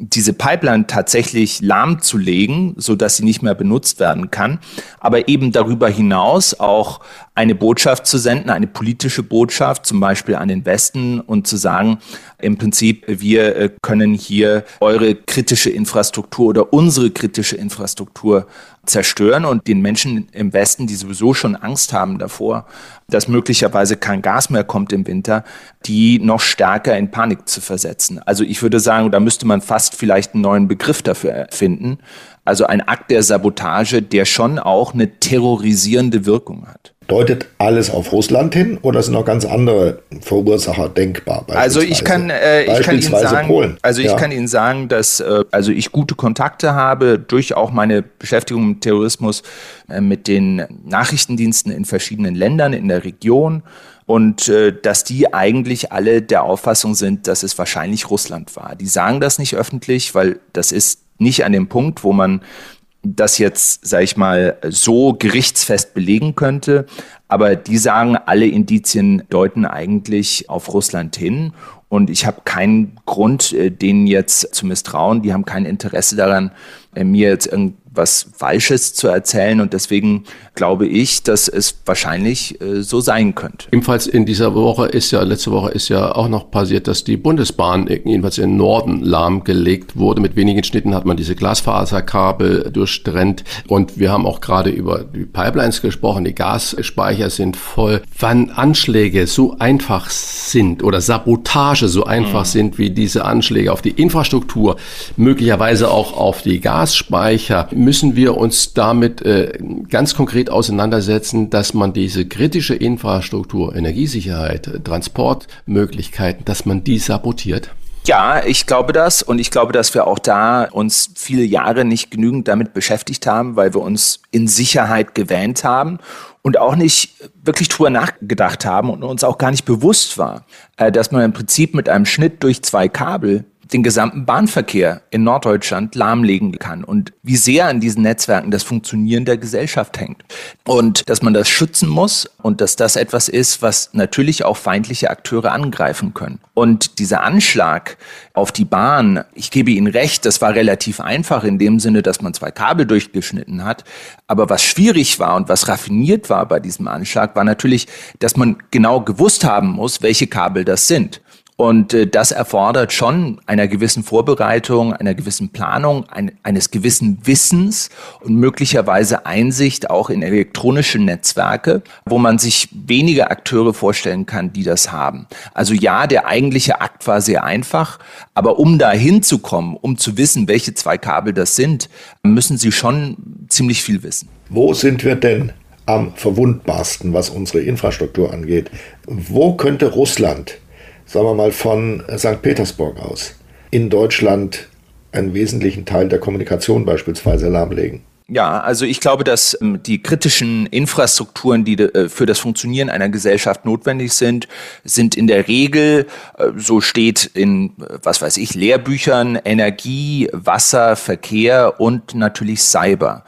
diese Pipeline tatsächlich lahmzulegen, so dass sie nicht mehr benutzt werden kann, aber eben darüber hinaus auch eine Botschaft zu senden, eine politische Botschaft, zum Beispiel an den Westen und zu sagen, im Prinzip, wir äh, können hier eure kritische Infrastruktur oder unsere kritische Infrastruktur zerstören und den Menschen im Westen, die sowieso schon Angst haben davor, dass möglicherweise kein Gas mehr kommt im Winter, die noch stärker in Panik zu versetzen. Also ich würde sagen, da müsste man fast vielleicht einen neuen Begriff dafür erfinden. Also ein Akt der Sabotage, der schon auch eine terrorisierende Wirkung hat. Deutet alles auf Russland hin oder sind noch ganz andere Verursacher denkbar? Also ich kann, äh, ich kann Ihnen sagen, Polen. also ich ja. kann Ihnen sagen, dass äh, also ich gute Kontakte habe durch auch meine Beschäftigung mit Terrorismus äh, mit den Nachrichtendiensten in verschiedenen Ländern in der Region und äh, dass die eigentlich alle der Auffassung sind, dass es wahrscheinlich Russland war. Die sagen das nicht öffentlich, weil das ist nicht an dem Punkt, wo man das jetzt, sag ich mal, so gerichtsfest belegen könnte. Aber die sagen, alle Indizien deuten eigentlich auf Russland hin. Und ich habe keinen Grund, äh, denen jetzt zu misstrauen. Die haben kein Interesse daran, äh, mir jetzt irgendwie was Falsches zu erzählen. Und deswegen glaube ich, dass es wahrscheinlich äh, so sein könnte. Ebenfalls in dieser Woche ist ja, letzte Woche ist ja auch noch passiert, dass die Bundesbahn jedenfalls im Norden lahmgelegt wurde. Mit wenigen Schnitten hat man diese Glasfaserkabel durchtrennt. Und wir haben auch gerade über die Pipelines gesprochen. Die Gasspeicher sind voll. Wann Anschläge so einfach sind oder Sabotage so einfach mhm. sind wie diese Anschläge auf die Infrastruktur, möglicherweise auch auf die Gasspeicher, müssen wir uns damit äh, ganz konkret auseinandersetzen, dass man diese kritische Infrastruktur, Energiesicherheit, Transportmöglichkeiten, dass man die sabotiert? Ja, ich glaube das und ich glaube, dass wir auch da uns viele Jahre nicht genügend damit beschäftigt haben, weil wir uns in Sicherheit gewähnt haben und auch nicht wirklich drüber nachgedacht haben und uns auch gar nicht bewusst war, äh, dass man im Prinzip mit einem Schnitt durch zwei Kabel den gesamten Bahnverkehr in Norddeutschland lahmlegen kann und wie sehr an diesen Netzwerken das Funktionieren der Gesellschaft hängt. Und dass man das schützen muss und dass das etwas ist, was natürlich auch feindliche Akteure angreifen können. Und dieser Anschlag auf die Bahn, ich gebe Ihnen recht, das war relativ einfach in dem Sinne, dass man zwei Kabel durchgeschnitten hat. Aber was schwierig war und was raffiniert war bei diesem Anschlag, war natürlich, dass man genau gewusst haben muss, welche Kabel das sind. Und äh, das erfordert schon einer gewissen Vorbereitung, einer gewissen Planung, ein, eines gewissen Wissens und möglicherweise Einsicht auch in elektronische Netzwerke, wo man sich wenige Akteure vorstellen kann, die das haben. Also ja, der eigentliche Akt war sehr einfach, aber um da hinzukommen, um zu wissen, welche zwei Kabel das sind, müssen Sie schon ziemlich viel wissen. Wo sind wir denn am verwundbarsten, was unsere Infrastruktur angeht? Wo könnte Russland sagen wir mal, von St. Petersburg aus in Deutschland einen wesentlichen Teil der Kommunikation beispielsweise lahmlegen. Ja, also ich glaube, dass ähm, die kritischen Infrastrukturen, die äh, für das Funktionieren einer Gesellschaft notwendig sind, sind in der Regel, äh, so steht in, äh, was weiß ich, Lehrbüchern, Energie, Wasser, Verkehr und natürlich Cyber.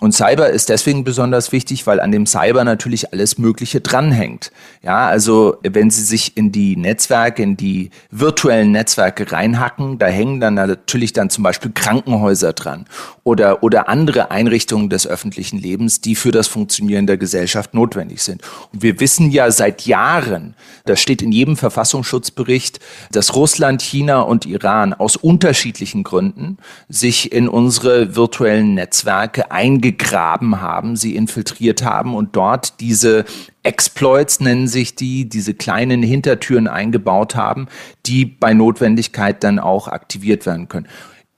Und Cyber ist deswegen besonders wichtig, weil an dem Cyber natürlich alles Mögliche dranhängt. Ja, also wenn Sie sich in die Netzwerke, in die virtuellen Netzwerke reinhacken, da hängen dann natürlich dann zum Beispiel Krankenhäuser dran oder, oder andere Einrichtungen des öffentlichen Lebens, die für das Funktionieren der Gesellschaft notwendig sind. Und wir wissen ja seit Jahren, das steht in jedem Verfassungsschutzbericht, dass Russland, China und Iran aus unterschiedlichen Gründen sich in unsere virtuellen Netzwerke eingegangen eingegraben haben, sie infiltriert haben und dort diese Exploits nennen sich die, diese kleinen Hintertüren eingebaut haben, die bei Notwendigkeit dann auch aktiviert werden können.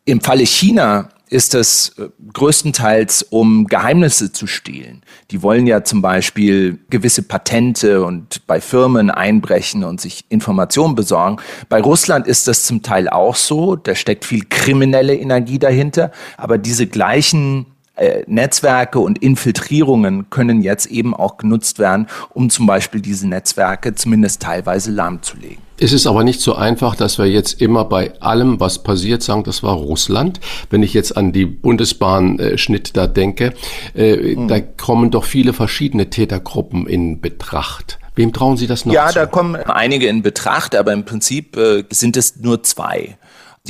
Im Falle China ist es äh, größtenteils, um Geheimnisse zu stehlen. Die wollen ja zum Beispiel gewisse Patente und bei Firmen einbrechen und sich Informationen besorgen. Bei Russland ist das zum Teil auch so. Da steckt viel kriminelle Energie dahinter. Aber diese gleichen äh, Netzwerke und Infiltrierungen können jetzt eben auch genutzt werden, um zum Beispiel diese Netzwerke zumindest teilweise lahmzulegen. Es ist aber nicht so einfach, dass wir jetzt immer bei allem, was passiert, sagen, das war Russland. Wenn ich jetzt an die Bundesbahnschnitt da denke, äh, hm. da kommen doch viele verschiedene Tätergruppen in Betracht. Wem trauen Sie das noch? Ja, zu? da kommen einige in Betracht, aber im Prinzip äh, sind es nur zwei.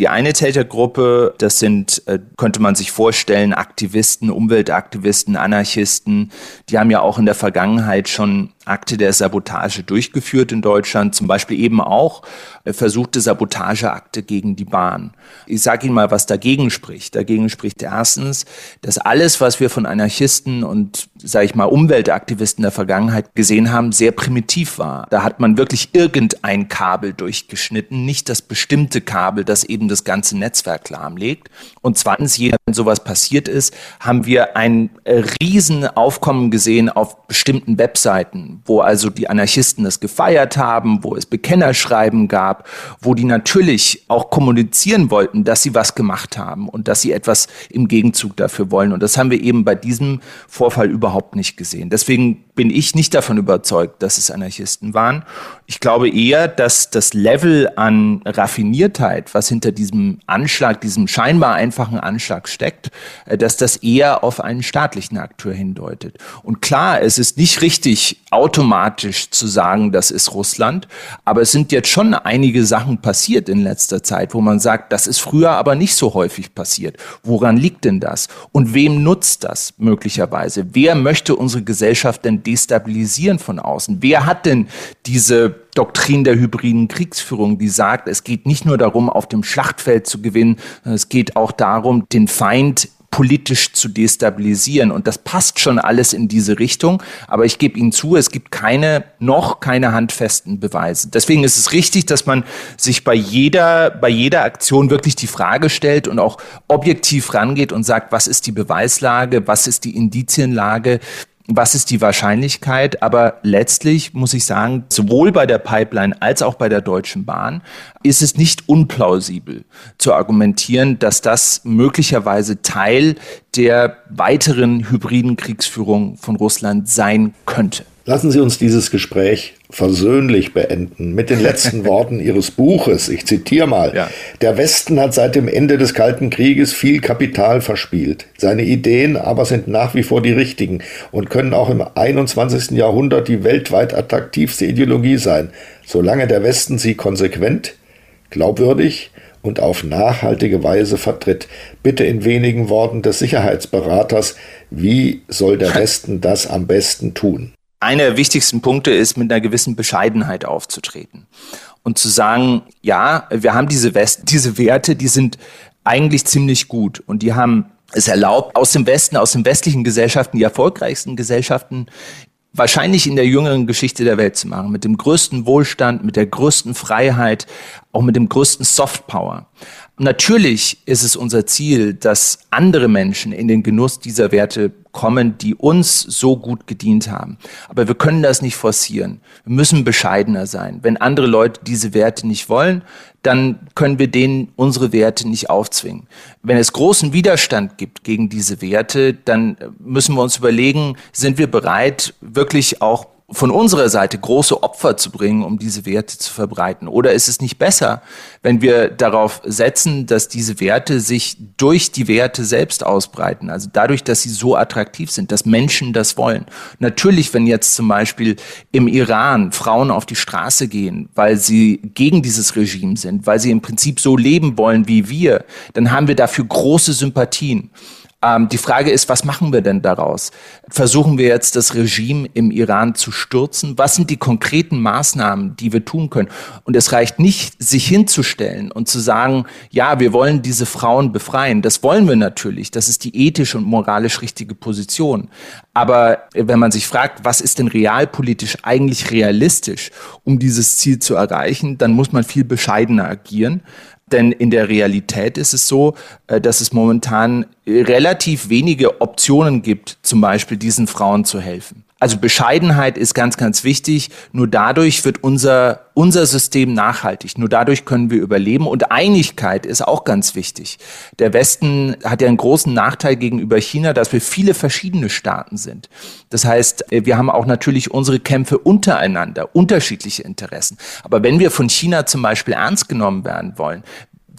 Die eine Tätergruppe, das sind, äh, könnte man sich vorstellen, Aktivisten, Umweltaktivisten, Anarchisten. Die haben ja auch in der Vergangenheit schon Akte der Sabotage durchgeführt in Deutschland, zum Beispiel eben auch äh, versuchte Sabotageakte gegen die Bahn. Ich sage Ihnen mal, was dagegen spricht. Dagegen spricht erstens, dass alles, was wir von Anarchisten und, sage ich mal, Umweltaktivisten der Vergangenheit gesehen haben, sehr primitiv war. Da hat man wirklich irgendein Kabel durchgeschnitten, nicht das bestimmte Kabel, das eben das ganze Netzwerk lahmlegt. Und zweitens, je wenn sowas passiert ist, haben wir ein äh, riesen Aufkommen gesehen auf bestimmten Webseiten, wo also die Anarchisten es gefeiert haben, wo es Bekennerschreiben gab, wo die natürlich auch kommunizieren wollten, dass sie was gemacht haben und dass sie etwas im Gegenzug dafür wollen. Und das haben wir eben bei diesem Vorfall überhaupt nicht gesehen. Deswegen bin ich nicht davon überzeugt, dass es Anarchisten waren. Ich glaube eher, dass das Level an Raffiniertheit, was hinter diesem Anschlag, diesem scheinbar einfachen Anschlag steckt, äh, dass das eher auf einen staatlichen Akteur hindeutet. Und klar, es ist nicht richtig, automatisch zu sagen, das ist Russland, aber es sind jetzt schon einige Sachen passiert in letzter Zeit, wo man sagt, das ist früher aber nicht so häufig passiert. Woran liegt denn das? Und wem nutzt das möglicherweise? Wer möchte unsere Gesellschaft denn destabilisieren von außen? Wer hat denn diese Doktrin der hybriden Kriegsführung, die sagt, es geht nicht nur darum, auf dem Schlachtfeld zu gewinnen, es geht auch darum, den Feind politisch zu destabilisieren. Und das passt schon alles in diese Richtung. Aber ich gebe Ihnen zu, es gibt keine, noch keine handfesten Beweise. Deswegen ist es richtig, dass man sich bei jeder, bei jeder Aktion wirklich die Frage stellt und auch objektiv rangeht und sagt, was ist die Beweislage, was ist die Indizienlage, was ist die Wahrscheinlichkeit? Aber letztlich muss ich sagen, sowohl bei der Pipeline als auch bei der Deutschen Bahn ist es nicht unplausibel zu argumentieren, dass das möglicherweise Teil der weiteren hybriden Kriegsführung von Russland sein könnte. Lassen Sie uns dieses Gespräch versöhnlich beenden mit den letzten *laughs* Worten Ihres Buches. Ich zitiere mal. Ja. Der Westen hat seit dem Ende des Kalten Krieges viel Kapital verspielt. Seine Ideen aber sind nach wie vor die richtigen und können auch im 21. Jahrhundert die weltweit attraktivste Ideologie sein, solange der Westen sie konsequent, glaubwürdig und auf nachhaltige Weise vertritt. Bitte in wenigen Worten des Sicherheitsberaters, wie soll der *laughs* Westen das am besten tun? Einer der wichtigsten Punkte ist, mit einer gewissen Bescheidenheit aufzutreten und zu sagen, ja, wir haben diese, West diese Werte, die sind eigentlich ziemlich gut und die haben es erlaubt, aus dem Westen, aus den westlichen Gesellschaften, die erfolgreichsten Gesellschaften wahrscheinlich in der jüngeren Geschichte der Welt zu machen, mit dem größten Wohlstand, mit der größten Freiheit, auch mit dem größten Softpower. Natürlich ist es unser Ziel, dass andere Menschen in den Genuss dieser Werte kommen, die uns so gut gedient haben. Aber wir können das nicht forcieren. Wir müssen bescheidener sein. Wenn andere Leute diese Werte nicht wollen, dann können wir denen unsere Werte nicht aufzwingen. Wenn es großen Widerstand gibt gegen diese Werte, dann müssen wir uns überlegen, sind wir bereit, wirklich auch von unserer Seite große Opfer zu bringen, um diese Werte zu verbreiten? Oder ist es nicht besser, wenn wir darauf setzen, dass diese Werte sich durch die Werte selbst ausbreiten? Also dadurch, dass sie so attraktiv sind, dass Menschen das wollen. Natürlich, wenn jetzt zum Beispiel im Iran Frauen auf die Straße gehen, weil sie gegen dieses Regime sind, weil sie im Prinzip so leben wollen wie wir, dann haben wir dafür große Sympathien. Ähm, die Frage ist, was machen wir denn daraus? Versuchen wir jetzt das Regime im Iran zu stürzen? Was sind die konkreten Maßnahmen, die wir tun können? Und es reicht nicht, sich hinzustellen und zu sagen, ja, wir wollen diese Frauen befreien. Das wollen wir natürlich. Das ist die ethisch und moralisch richtige Position. Aber wenn man sich fragt, was ist denn realpolitisch eigentlich realistisch, um dieses Ziel zu erreichen, dann muss man viel bescheidener agieren. Denn in der Realität ist es so, äh, dass es momentan relativ wenige Optionen gibt, zum Beispiel diesen Frauen zu helfen. Also Bescheidenheit ist ganz, ganz wichtig. Nur dadurch wird unser, unser System nachhaltig. Nur dadurch können wir überleben. Und Einigkeit ist auch ganz wichtig. Der Westen hat ja einen großen Nachteil gegenüber China, dass wir viele verschiedene Staaten sind. Das heißt, wir haben auch natürlich unsere Kämpfe untereinander, unterschiedliche Interessen. Aber wenn wir von China zum Beispiel ernst genommen werden wollen,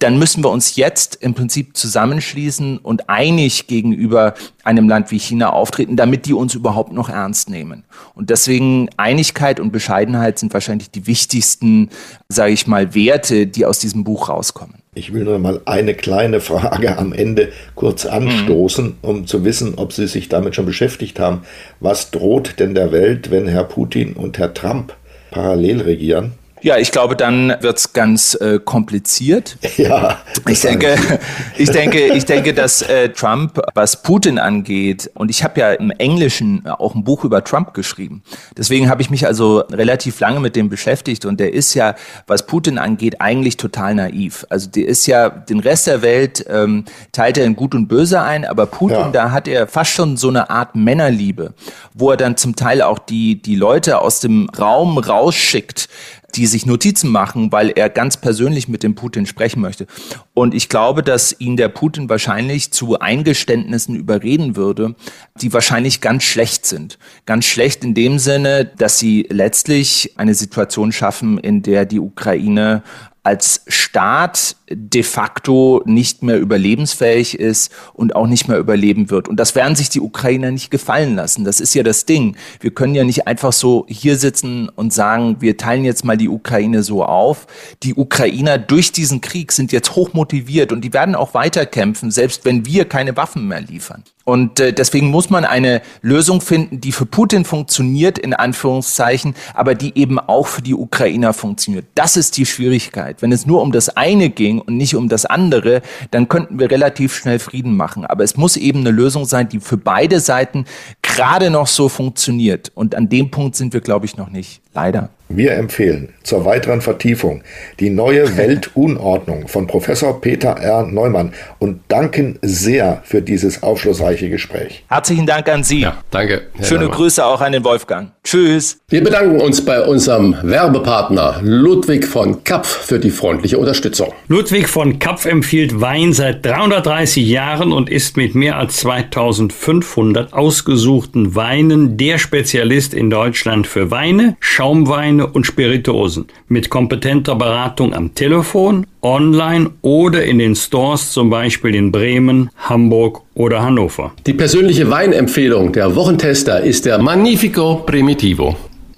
dann müssen wir uns jetzt im Prinzip zusammenschließen und einig gegenüber einem Land wie China auftreten, damit die uns überhaupt noch ernst nehmen. Und deswegen Einigkeit und Bescheidenheit sind wahrscheinlich die wichtigsten, sage ich mal, Werte, die aus diesem Buch rauskommen. Ich will nur mal eine kleine Frage am Ende kurz anstoßen, mhm. um zu wissen, ob Sie sich damit schon beschäftigt haben. Was droht denn der Welt, wenn Herr Putin und Herr Trump parallel regieren? Ja, ich glaube, dann wird's ganz äh, kompliziert. Ja. Ich denke, *laughs* ich denke, ich denke, dass äh, Trump, was Putin angeht, und ich habe ja im Englischen auch ein Buch über Trump geschrieben. Deswegen habe ich mich also relativ lange mit dem beschäftigt und der ist ja, was Putin angeht, eigentlich total naiv. Also der ist ja den Rest der Welt ähm, teilt er in Gut und Böse ein, aber Putin, ja. da hat er fast schon so eine Art Männerliebe, wo er dann zum Teil auch die die Leute aus dem Raum rausschickt, die sich Notizen machen, weil er ganz persönlich mit dem Putin sprechen möchte. Und ich glaube, dass ihn der Putin wahrscheinlich zu Eingeständnissen überreden würde, die wahrscheinlich ganz schlecht sind. Ganz schlecht in dem Sinne, dass sie letztlich eine Situation schaffen, in der die Ukraine als Staat de facto nicht mehr überlebensfähig ist und auch nicht mehr überleben wird. Und das werden sich die Ukrainer nicht gefallen lassen. Das ist ja das Ding. Wir können ja nicht einfach so hier sitzen und sagen, wir teilen jetzt mal die Ukraine so auf. Die Ukrainer durch diesen Krieg sind jetzt hochmotiviert und die werden auch weiterkämpfen, selbst wenn wir keine Waffen mehr liefern. Und äh, deswegen muss man eine Lösung finden, die für Putin funktioniert, in Anführungszeichen, aber die eben auch für die Ukrainer funktioniert. Das ist die Schwierigkeit. Wenn es nur um das eine ging und nicht um das andere, dann könnten wir relativ schnell Frieden machen. Aber es muss eben eine Lösung sein, die für beide Seiten gerade noch so funktioniert. Und an dem Punkt sind wir, glaube ich, noch nicht. Leider. Wir empfehlen zur weiteren Vertiefung die neue *laughs* Weltunordnung von Professor Peter R. Neumann und danken sehr für dieses aufschlussreiche Gespräch. Herzlichen Dank an Sie. Ja, danke. Herr Schöne Neumann. Grüße auch an den Wolfgang. Tschüss. Wir bedanken uns bei unserem Werbepartner Ludwig von Kapf für die freundliche Unterstützung. Ludwig von Kapf empfiehlt Wein seit 330 Jahren und ist mit mehr als 2500 ausgesuchten Weinen der Spezialist in Deutschland für Weine, Schaumweine und Spirituosen mit kompetenter Beratung am Telefon, online oder in den Stores, zum Beispiel in Bremen, Hamburg oder Hannover. Die persönliche Weinempfehlung der Wochentester ist der Magnifico Primitivo.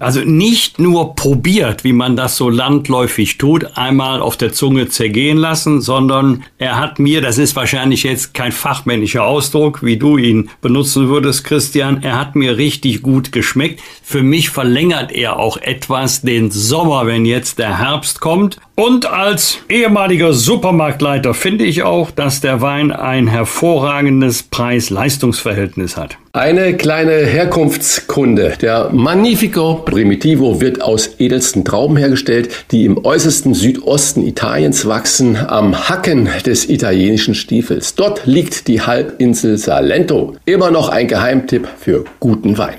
Also nicht nur probiert, wie man das so landläufig tut, einmal auf der Zunge zergehen lassen, sondern er hat mir, das ist wahrscheinlich jetzt kein fachmännischer Ausdruck, wie du ihn benutzen würdest, Christian, er hat mir richtig gut geschmeckt. Für mich verlängert er auch etwas den Sommer, wenn jetzt der Herbst kommt. Und als ehemaliger Supermarktleiter finde ich auch, dass der Wein ein hervorragendes Preis-Leistungs-Verhältnis hat. Eine kleine Herkunftskunde. Der Magnifico Primitivo wird aus edelsten Trauben hergestellt, die im äußersten Südosten Italiens wachsen, am Hacken des italienischen Stiefels. Dort liegt die Halbinsel Salento. Immer noch ein Geheimtipp für guten Wein.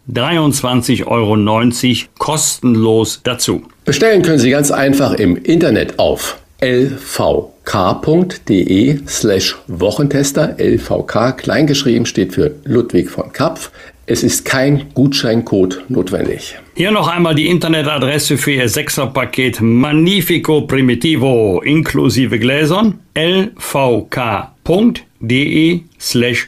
23,90 Euro kostenlos dazu. Bestellen können Sie ganz einfach im Internet auf lvk.de slash Wochentester. LVK kleingeschrieben steht für Ludwig von Kapf. Es ist kein Gutscheincode notwendig. Hier noch einmal die Internetadresse für Ihr Sechserpaket Magnifico Primitivo inklusive Gläsern lvk.de slash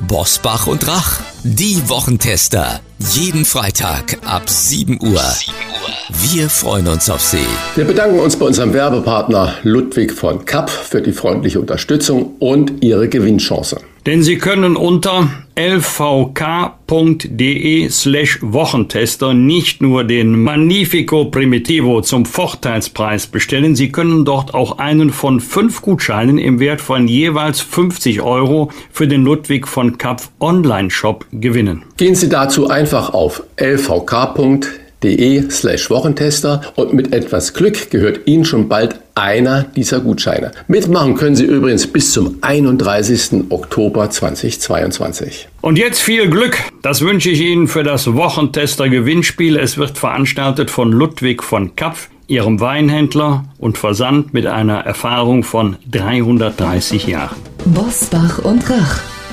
Bosbach und Rach, die Wochentester. Jeden Freitag ab 7 Uhr. Wir freuen uns auf Sie. Wir bedanken uns bei unserem Werbepartner Ludwig von Kapp für die freundliche Unterstützung und Ihre Gewinnchance. Denn Sie können unter lvk.de slash Wochentester nicht nur den Magnifico Primitivo zum Vorteilspreis bestellen, Sie können dort auch einen von fünf Gutscheinen im Wert von jeweils 50 Euro für den Ludwig von Kapf Online-Shop gewinnen. Gehen Sie dazu einfach auf lvk.de de slash Wochentester und mit etwas Glück gehört Ihnen schon bald einer dieser Gutscheine. Mitmachen können Sie übrigens bis zum 31. Oktober 2022. Und jetzt viel Glück. Das wünsche ich Ihnen für das Wochentester Gewinnspiel. Es wird veranstaltet von Ludwig von Kapf, Ihrem Weinhändler und Versand mit einer Erfahrung von 330 Jahren. Bosbach und Rach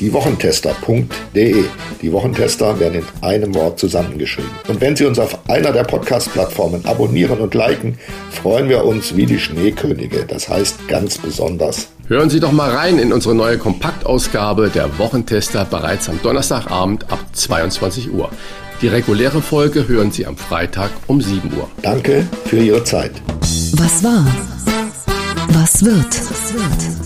diewochentester.de. Die Wochentester werden in einem Wort zusammengeschrieben. Und wenn Sie uns auf einer der Podcast-Plattformen abonnieren und liken, freuen wir uns wie die Schneekönige. Das heißt ganz besonders. Hören Sie doch mal rein in unsere neue Kompaktausgabe der Wochentester bereits am Donnerstagabend ab 22 Uhr. Die reguläre Folge hören Sie am Freitag um 7 Uhr. Danke für Ihre Zeit. Was war? Was wird? Was wird?